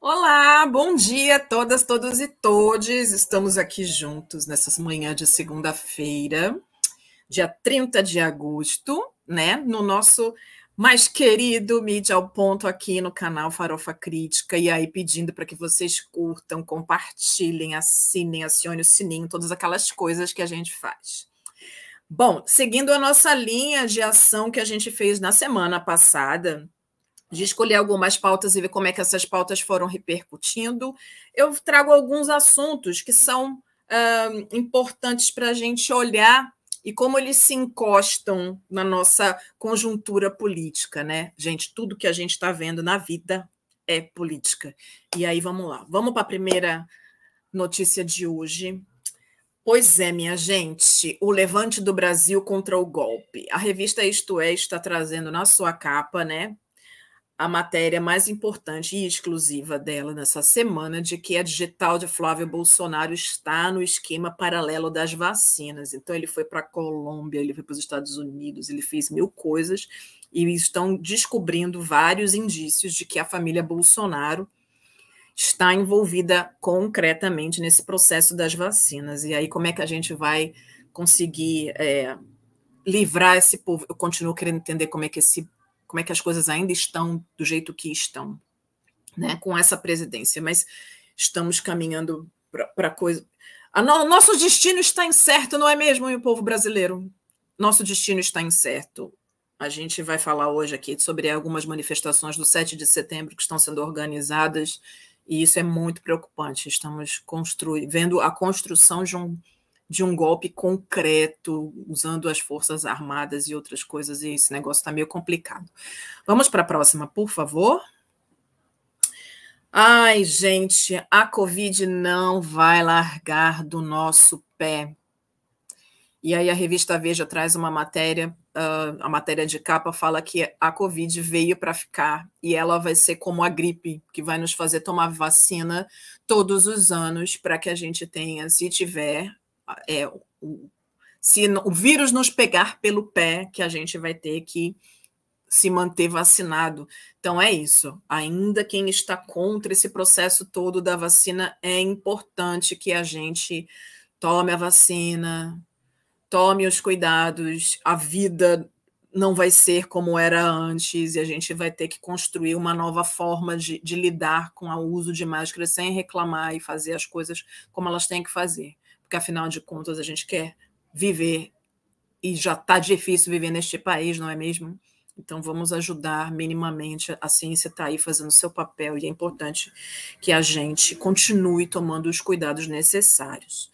Olá, bom dia a todas, todos e todes. Estamos aqui juntos nessas manhãs de segunda-feira, dia 30 de agosto, né? No nosso mais querido Mídia ao Ponto aqui no canal Farofa Crítica. E aí, pedindo para que vocês curtam, compartilhem, assinem, acionem o sininho, todas aquelas coisas que a gente faz. Bom, seguindo a nossa linha de ação que a gente fez na semana passada, de escolher algumas pautas e ver como é que essas pautas foram repercutindo, eu trago alguns assuntos que são uh, importantes para a gente olhar e como eles se encostam na nossa conjuntura política, né? Gente, tudo que a gente está vendo na vida é política. E aí, vamos lá. Vamos para a primeira notícia de hoje. Pois é, minha gente, o levante do Brasil contra o golpe. A revista Isto É está trazendo na sua capa, né? A matéria mais importante e exclusiva dela nessa semana de que a digital de Flávio Bolsonaro está no esquema paralelo das vacinas. Então ele foi para a Colômbia, ele foi para os Estados Unidos, ele fez mil coisas e estão descobrindo vários indícios de que a família Bolsonaro está envolvida concretamente nesse processo das vacinas. E aí como é que a gente vai conseguir é, livrar esse povo? Eu continuo querendo entender como é que esse como é que as coisas ainda estão do jeito que estão, né, com essa presidência, mas estamos caminhando para coisa. No, nosso destino está incerto, não é mesmo, o povo brasileiro? Nosso destino está incerto. A gente vai falar hoje aqui sobre algumas manifestações do 7 de setembro que estão sendo organizadas, e isso é muito preocupante. Estamos vendo a construção de um de um golpe concreto, usando as forças armadas e outras coisas, e esse negócio está meio complicado. Vamos para a próxima, por favor. Ai, gente, a Covid não vai largar do nosso pé. E aí a revista Veja traz uma matéria, uh, a matéria de capa fala que a Covid veio para ficar e ela vai ser como a gripe, que vai nos fazer tomar vacina todos os anos para que a gente tenha, se tiver, é, o, se o vírus nos pegar pelo pé, que a gente vai ter que se manter vacinado. Então é isso. Ainda quem está contra esse processo todo da vacina, é importante que a gente tome a vacina, tome os cuidados. A vida não vai ser como era antes e a gente vai ter que construir uma nova forma de, de lidar com o uso de máscara sem reclamar e fazer as coisas como elas têm que fazer porque afinal de contas a gente quer viver e já está difícil viver neste país, não é mesmo? Então vamos ajudar minimamente. A ciência está aí fazendo seu papel e é importante que a gente continue tomando os cuidados necessários.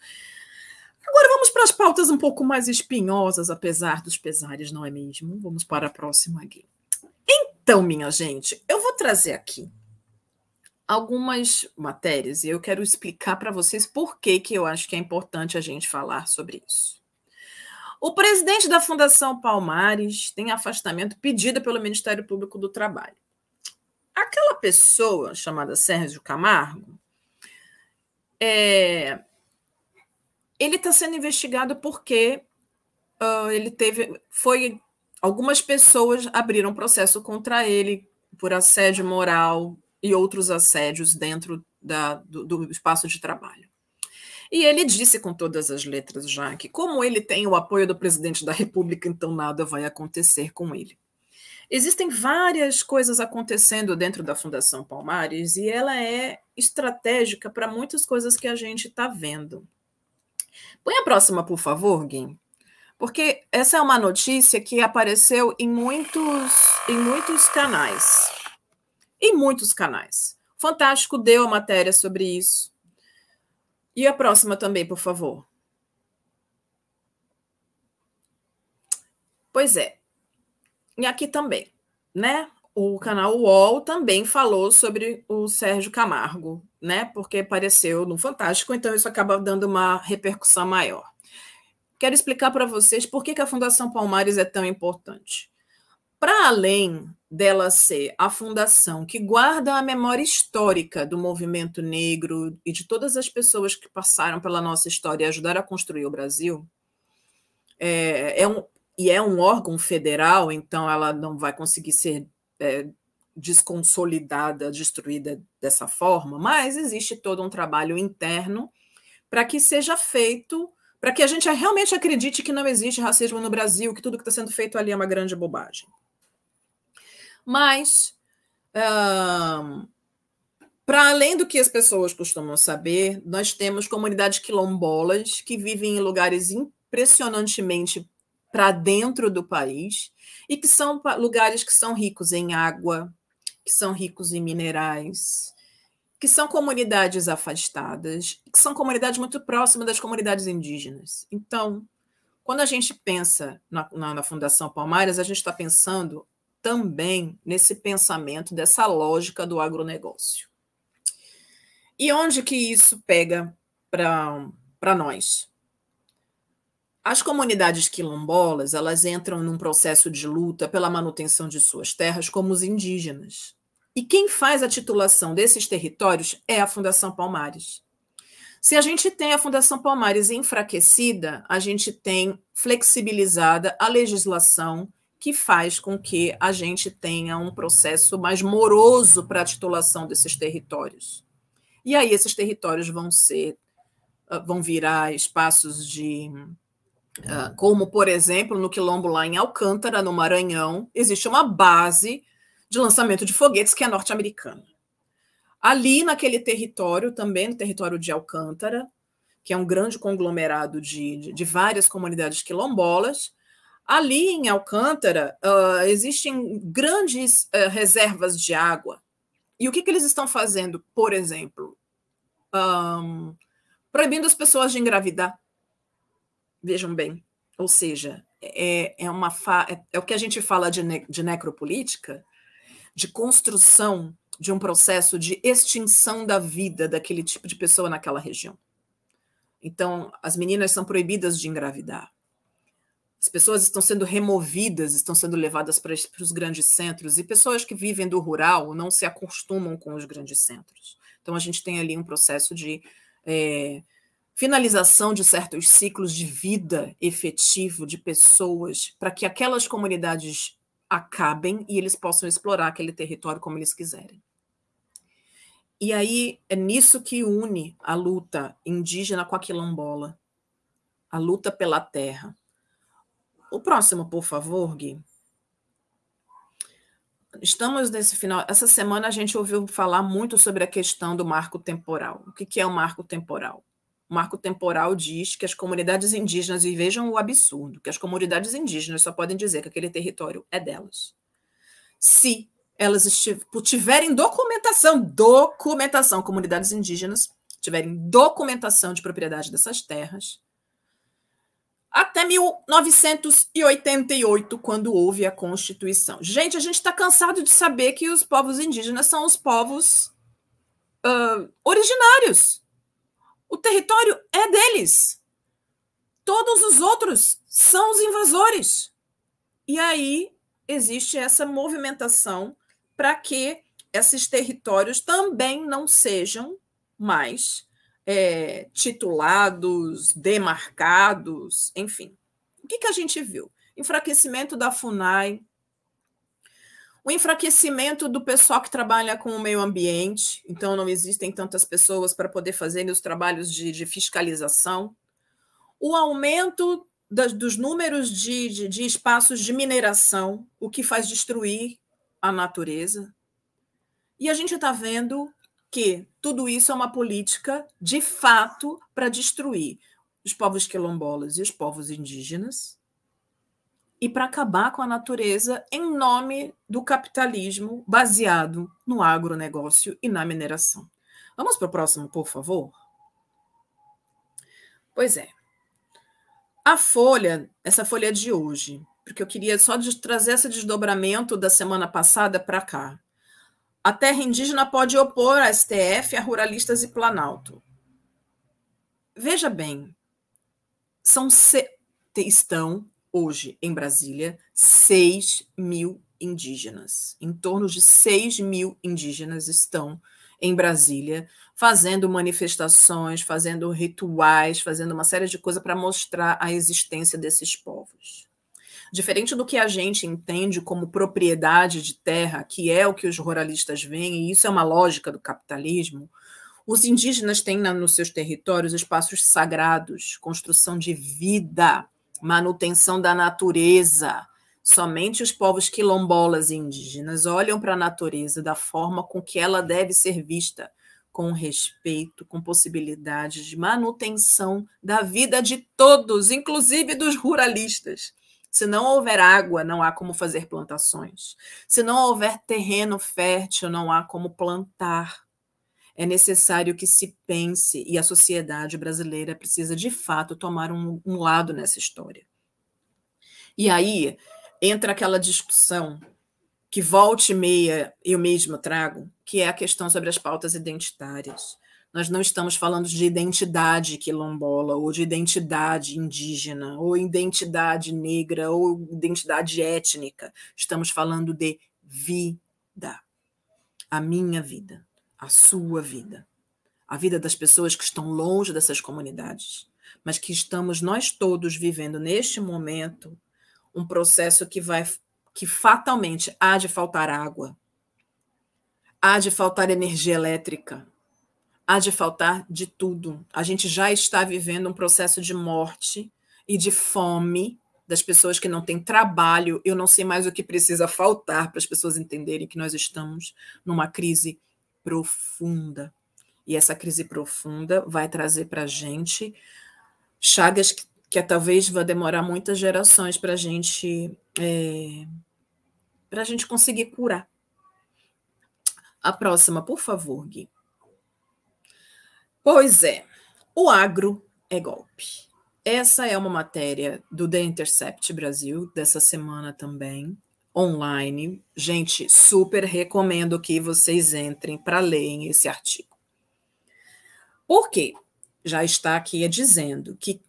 Agora vamos para as pautas um pouco mais espinhosas, apesar dos pesares, não é mesmo? Vamos para a próxima aqui. Então, minha gente, eu vou trazer aqui algumas matérias e eu quero explicar para vocês por que, que eu acho que é importante a gente falar sobre isso. O presidente da Fundação Palmares tem afastamento pedido pelo Ministério Público do Trabalho. Aquela pessoa chamada Sérgio Camargo, é, ele está sendo investigado porque uh, ele teve, foi algumas pessoas abriram processo contra ele por assédio moral, e outros assédios dentro da, do, do espaço de trabalho. E ele disse com todas as letras já que, como ele tem o apoio do presidente da República, então nada vai acontecer com ele. Existem várias coisas acontecendo dentro da Fundação Palmares e ela é estratégica para muitas coisas que a gente está vendo. Põe a próxima, por favor, Gui. Porque essa é uma notícia que apareceu em muitos, em muitos canais em muitos canais. Fantástico deu a matéria sobre isso. E a próxima também, por favor. Pois é. E aqui também, né? O canal UOL também falou sobre o Sérgio Camargo, né? Porque apareceu no Fantástico, então isso acaba dando uma repercussão maior. Quero explicar para vocês por que, que a Fundação Palmares é tão importante. Para além dela ser a fundação que guarda a memória histórica do movimento negro e de todas as pessoas que passaram pela nossa história e ajudaram a construir o Brasil, é, é um, e é um órgão federal, então ela não vai conseguir ser é, desconsolidada, destruída dessa forma, mas existe todo um trabalho interno para que seja feito, para que a gente realmente acredite que não existe racismo no Brasil, que tudo que está sendo feito ali é uma grande bobagem. Mas, uh, para além do que as pessoas costumam saber, nós temos comunidades quilombolas que vivem em lugares impressionantemente para dentro do país e que são lugares que são ricos em água, que são ricos em minerais, que são comunidades afastadas, que são comunidades muito próximas das comunidades indígenas. Então, quando a gente pensa na, na, na Fundação Palmares, a gente está pensando também nesse pensamento dessa lógica do agronegócio. E onde que isso pega para nós? As comunidades quilombolas, elas entram num processo de luta pela manutenção de suas terras como os indígenas. E quem faz a titulação desses territórios é a Fundação Palmares. Se a gente tem a Fundação Palmares enfraquecida, a gente tem flexibilizada a legislação que faz com que a gente tenha um processo mais moroso para a titulação desses territórios. E aí esses territórios vão ser ah, vão virar espaços de ah, como, por exemplo, no Quilombo, lá em Alcântara, no Maranhão, existe uma base de lançamento de foguetes que é norte-americana. Ali, naquele território, também no território de Alcântara, que é um grande conglomerado de, de, de várias comunidades quilombolas, ali em Alcântara uh, existem grandes uh, reservas de água. E o que, que eles estão fazendo, por exemplo? Um, proibindo as pessoas de engravidar Vejam bem, ou seja, é, é, uma é, é o que a gente fala de, ne... de necropolítica, de construção de um processo de extinção da vida daquele tipo de pessoa naquela região. Então, as meninas são proibidas de engravidar. As pessoas estão sendo removidas, estão sendo levadas para, os grandes centros, e pessoas que vivem do rural não se acostumam com os grandes centros. Então, a gente tem ali um processo de é, finalização de certos ciclos de vida efetivo de pessoas, para que aquelas comunidades acabem e eles possam explorar aquele território como eles quiserem. E aí é nisso que une a luta indígena com a quilombola, a luta pela terra. O próximo, por favor, Gui. Estamos nesse final. Essa semana a gente ouviu falar muito sobre a questão do marco temporal. O que é o marco temporal? o marco temporal diz que as comunidades indígenas, e vejam o absurdo, que as comunidades indígenas só podem dizer que aquele território é delas. Se elas tiverem documentação, documentação, comunidades indígenas tiverem documentação de propriedade dessas terras, até 1988, quando houve a Constituição. Gente, a gente está cansado de saber que os povos indígenas são os povos uh, originários o território é deles. Todos os outros são os invasores. E aí existe essa movimentação para que esses territórios também não sejam mais é, titulados, demarcados, enfim. O que, que a gente viu? Enfraquecimento da FUNAI, o enfraquecimento do pessoal que trabalha com o meio ambiente, então não existem tantas pessoas para poder fazer os trabalhos de, de fiscalização, o aumento das, dos números de, de, de espaços de mineração, o que faz destruir a natureza. E a gente está vendo que tudo isso é uma política de fato para destruir os povos quilombolas e os povos indígenas, e para acabar com a natureza em nome do capitalismo baseado no agronegócio e na mineração. Vamos para o próximo, por favor? Pois é. A folha, essa folha de hoje, porque eu queria só trazer esse desdobramento da semana passada para cá. A terra indígena pode opor a STF, a ruralistas e Planalto. Veja bem, são estão hoje em Brasília 6 mil indígenas. Em torno de 6 mil indígenas estão em Brasília fazendo manifestações, fazendo rituais, fazendo uma série de coisas para mostrar a existência desses povos. Diferente do que a gente entende como propriedade de terra, que é o que os ruralistas veem, e isso é uma lógica do capitalismo, os indígenas têm nos seus territórios espaços sagrados, construção de vida, manutenção da natureza. Somente os povos quilombolas e indígenas olham para a natureza da forma com que ela deve ser vista, com respeito, com possibilidade de manutenção da vida de todos, inclusive dos ruralistas. Se não houver água, não há como fazer plantações. Se não houver terreno fértil, não há como plantar é necessário que se pense, e a sociedade brasileira precisa de fato tomar um, um lado nessa história. E aí entra aquela discussão que volte e meia eu mesma trago, que é a questão sobre as pautas identitárias. Nós não estamos falando de identidade quilombola, ou de identidade indígena, ou identidade negra, ou identidade étnica. Estamos falando de vida. A minha vida a sua vida, a vida das pessoas que estão longe dessas comunidades, mas que estamos nós todos vivendo neste momento um processo que vai que fatalmente há de faltar água, há de faltar energia elétrica, há de faltar de tudo. A gente já está vivendo um processo de morte e de fome das pessoas que não têm trabalho. Eu não sei mais o que precisa faltar para as pessoas entenderem que nós estamos numa crise profunda. E essa crise profunda vai trazer para a gente chagas que, que talvez vai demorar muitas gerações para gente, é, a gente conseguir curar. A próxima, por favor, Gui. Pois é, o agro é golpe. Essa é uma matéria do The Intercept Brasil, dessa semana também online. Gente, super recomendo que vocês entrem para lerem esse artigo. Por quê? Já está aqui dizendo que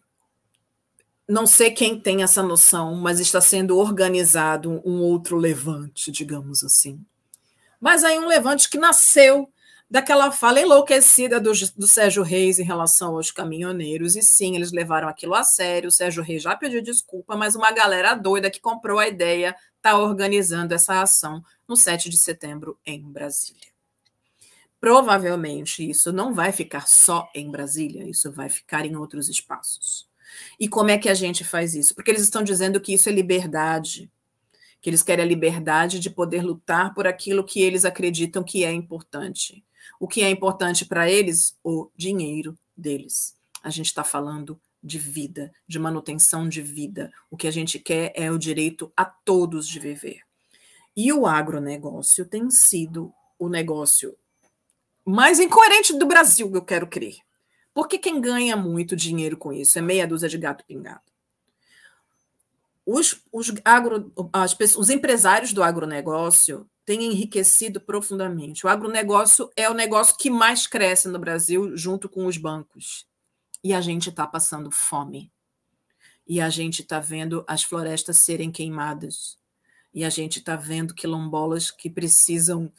não sei quem tem essa noção, mas está sendo organizado um outro levante, digamos assim. Mas aí um levante que nasceu daquela fala enlouquecida do, do, Sérgio Reis em relação aos caminhoneiros. E sim, eles levaram aquilo a sério. O Sérgio Reis já pediu desculpa, mas uma galera doida que comprou a ideia está organizando essa ação no 7 de setembro em Brasília. Provavelmente isso não vai ficar só em Brasília, isso vai ficar em outros espaços. E como é que a gente faz isso? Porque eles estão dizendo que isso é liberdade, que eles querem a liberdade de poder lutar por aquilo que eles acreditam que é importante. O que é importante para eles? O dinheiro deles. A gente está falando de vida, de manutenção de vida. O que a gente quer é o direito a todos de viver. E o agronegócio tem sido o negócio mais incoerente do Brasil, eu quero crer. Porque quem ganha muito dinheiro com isso é meia dúzia de gato pingado. Os, os, agro, as, os empresários do agronegócio têm enriquecido profundamente. O agronegócio é o negócio que mais cresce no Brasil, junto com os bancos. E a gente está passando fome. E a gente está vendo as florestas serem queimadas. E a gente está vendo quilombolas que precisam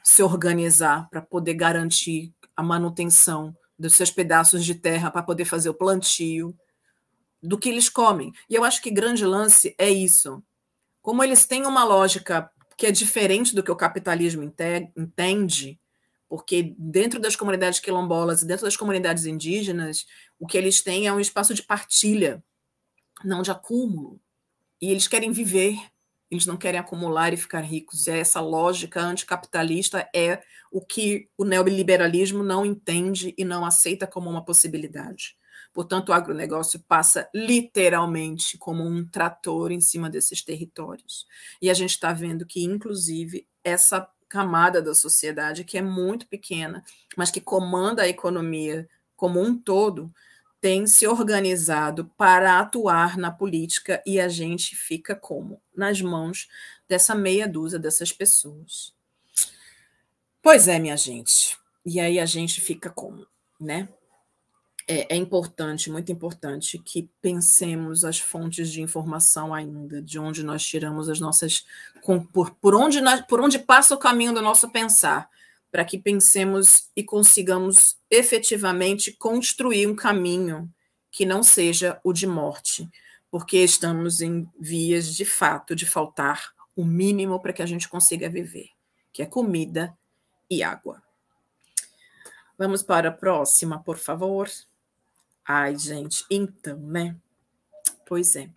se organizar para poder garantir a manutenção dos seus pedaços de terra, para poder fazer o plantio do que eles comem. E eu acho que grande lance é isso. Como eles têm uma lógica que é diferente do que o capitalismo entende, porque dentro das comunidades quilombolas e dentro das comunidades indígenas, o que eles têm é um espaço de partilha, não de acúmulo. E eles querem viver, eles não querem acumular e ficar ricos. E essa lógica anticapitalista é o que o neoliberalismo não entende e não aceita como uma possibilidade. Portanto, o agronegócio passa literalmente como um trator em cima desses territórios. E a gente está vendo que, inclusive, essa camada da sociedade, que é muito pequena, mas que comanda a economia como um todo, tem se organizado para atuar na política e a gente fica como? Nas mãos dessa meia dúzia dessas pessoas. Pois é, minha gente. E aí a gente fica como, né? É, é, importante, muito importante, que pensemos as fontes de informação ainda, de onde nós tiramos as nossas. por, por, onde, nós, por onde passa o caminho do nosso pensar, para que pensemos e consigamos efetivamente construir um caminho que não seja o de morte. porque estamos em vias de fato de faltar o mínimo para que a gente consiga viver, que é comida e água. Vamos para a próxima, por favor. Ai, gente, então, né? Pois é.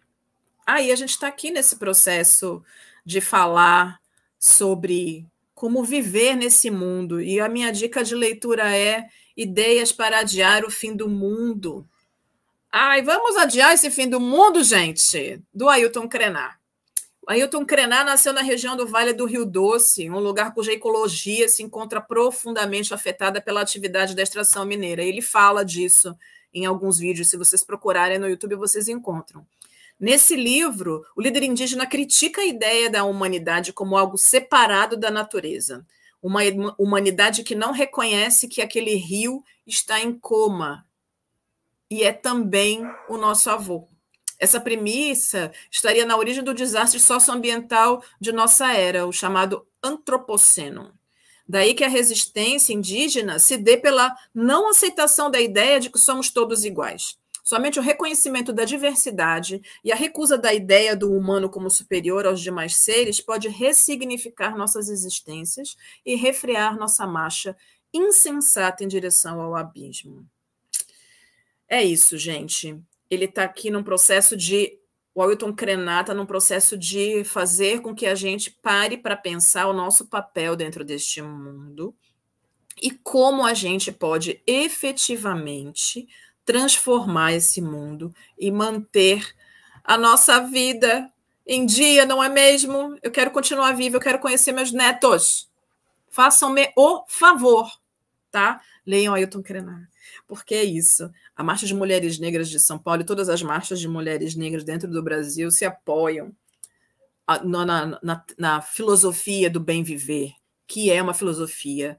Aí a gente está aqui nesse processo de falar sobre como viver nesse mundo. E a minha dica de leitura é Ideias para Adiar o Fim do Mundo. Ai, vamos adiar esse fim do mundo, gente, do Ailton Krenar. O Ailton Krenar nasceu na região do Vale do Rio Doce, um lugar cuja ecologia se encontra profundamente afetada pela atividade da extração mineira. Ele fala disso em alguns vídeos, se vocês procurarem no YouTube, vocês encontram. Nesse livro, o líder indígena critica a ideia da humanidade como algo separado da natureza. Uma humanidade que não reconhece que aquele rio está em coma e é também o nosso avô. Essa premissa estaria na origem do desastre socioambiental de nossa era, o chamado antropoceno. Daí que a resistência indígena se dê pela não aceitação da ideia de que somos todos iguais. Somente o reconhecimento da diversidade e a recusa da ideia do humano como superior aos demais seres pode ressignificar nossas existências e refrear nossa marcha insensata em direção ao abismo. É isso, gente. Ele está aqui num processo de. O Ailton Krenar está num processo de fazer com que a gente pare para pensar o nosso papel dentro deste mundo e como a gente pode efetivamente transformar esse mundo e manter a nossa vida em dia, não é mesmo? Eu quero continuar viva, eu quero conhecer meus netos. Façam-me o favor, tá? Leiam Ailton Krenar. Porque é isso. A Marcha de Mulheres Negras de São Paulo e todas as marchas de mulheres negras dentro do Brasil se apoiam na, na, na filosofia do bem viver, que é uma filosofia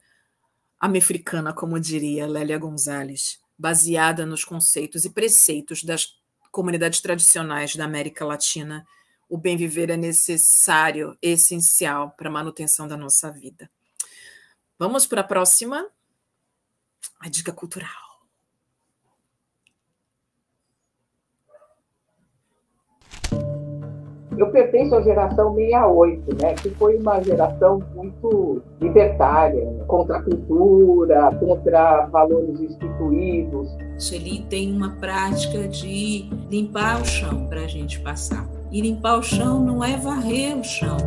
americana, como diria Lélia Gonzalez baseada nos conceitos e preceitos das comunidades tradicionais da América Latina, o bem viver é necessário, essencial para a manutenção da nossa vida. Vamos para a próxima. A dica cultural. Eu pertenço à geração 68, né, que foi uma geração muito libertária, contra a cultura, contra valores instituídos. Sueli tem uma prática de limpar o chão para a gente passar. E limpar o chão não é varrer o chão,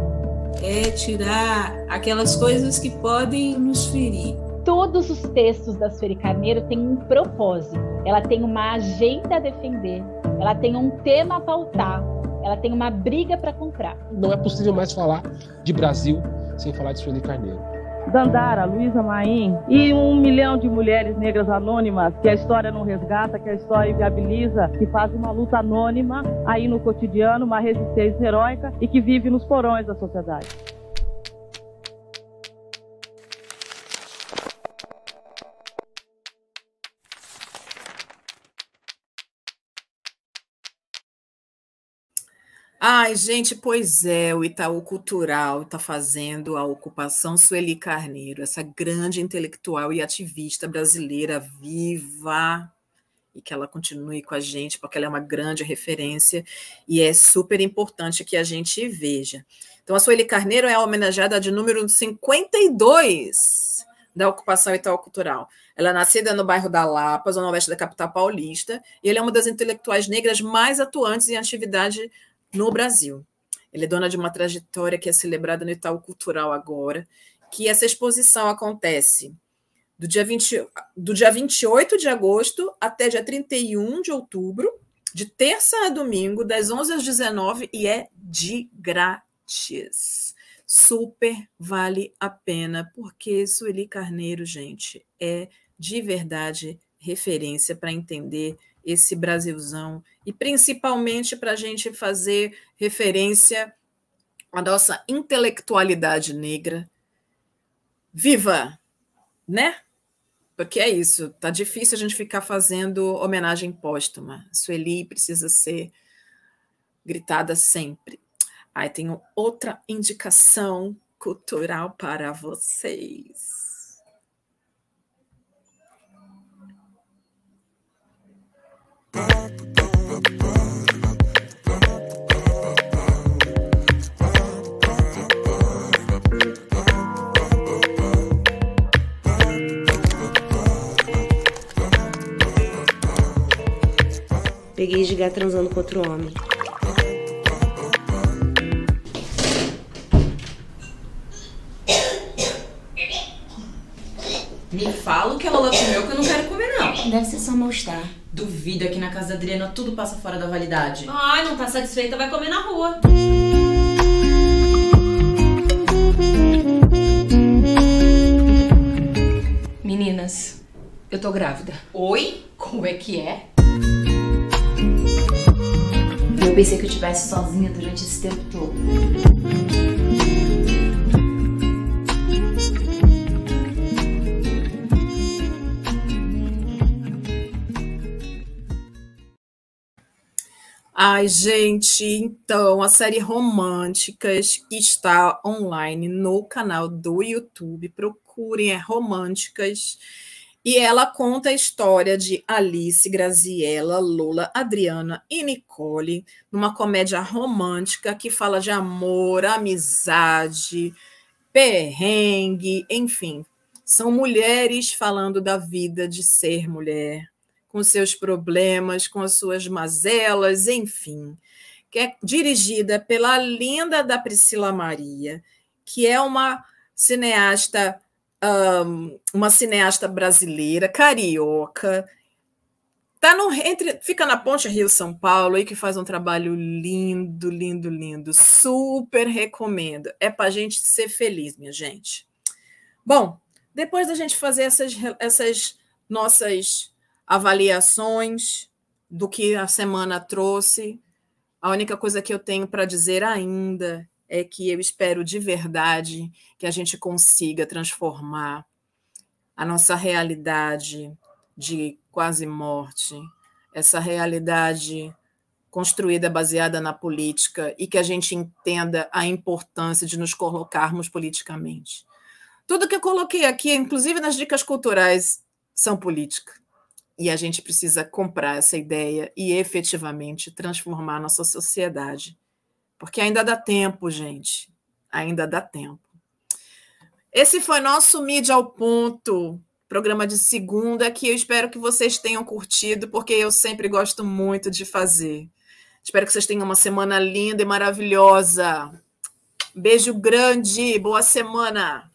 é tirar aquelas coisas que podem nos ferir. Todos os textos da Sueli Carneiro têm um propósito, ela tem uma agenda a defender, ela tem um tema a pautar ela tem uma briga para comprar. Não é possível mais falar de Brasil sem falar de Sueli Carneiro. Dandara, Luísa Maim e um milhão de mulheres negras anônimas que a história não resgata, que a história inviabiliza, que faz uma luta anônima aí no cotidiano, uma resistência heróica e que vive nos porões da sociedade. Ai, gente, pois é, o Itaú Cultural está fazendo a ocupação Sueli Carneiro, essa grande intelectual e ativista brasileira viva, e que ela continue com a gente, porque ela é uma grande referência e é super importante que a gente veja. Então, a Sueli Carneiro é homenageada de número 52 da ocupação Itaú Cultural. Ela é nascida no bairro da Lapa, zona oeste da capital paulista, e ela é uma das intelectuais negras mais atuantes em atividade no Brasil. Ele é dona de uma trajetória que é celebrada no Itaú Cultural agora, que essa exposição acontece do dia, 20, do dia 28 de agosto até dia 31 de outubro, de terça a domingo, das 11 às 19 e é de grátis. Super vale a pena, porque Sueli Carneiro, gente, é de verdade referência para entender esse Brasilzão e principalmente para a gente fazer referência à nossa intelectualidade negra viva, né? Porque é isso, tá difícil a gente ficar fazendo homenagem póstuma. Sueli precisa ser gritada sempre. Aí tenho outra indicação cultural para vocês. Peguei de transando com outro homem. Só mal-estar. Duvido aqui na casa da Adriana tudo passa fora da validade. Ai, não tá satisfeita, vai comer na rua. Meninas, eu tô grávida. Oi? Como é que é? Eu pensei que eu estivesse sozinha durante esse tempo todo. Ai, gente, então a série Românticas está online no canal do YouTube. Procurem, é Românticas. E ela conta a história de Alice, Graziella, Lola, Adriana e Nicole, numa comédia romântica que fala de amor, amizade, perrengue, enfim. São mulheres falando da vida de ser mulher, com seus problemas, com as suas mazelas, enfim. Que é dirigida pela linda da Priscila Maria, que é uma cineasta um, uma cineasta brasileira, carioca, tá no entre fica na Ponte Rio São Paulo e que faz um trabalho lindo, lindo, lindo. Super recomendo. É para gente ser feliz, minha gente. Bom, depois da gente fazer essas, essas nossas avaliações do que a semana trouxe, a única coisa que eu tenho para dizer ainda é que eu espero de verdade que a gente consiga transformar a nossa realidade de quase morte, essa realidade construída baseada na política e que a gente entenda a importância de nos colocarmos politicamente. Tudo que eu coloquei aqui, inclusive nas dicas culturais, são política. E a gente precisa comprar essa ideia e efetivamente transformar nossa sociedade porque ainda dá tempo, gente. Ainda dá tempo. Esse foi nosso Mídia ao Ponto, programa de segunda, que eu espero que vocês tenham curtido, porque eu sempre gosto muito de fazer. Espero que vocês tenham uma semana linda e maravilhosa. Beijo grande, boa semana.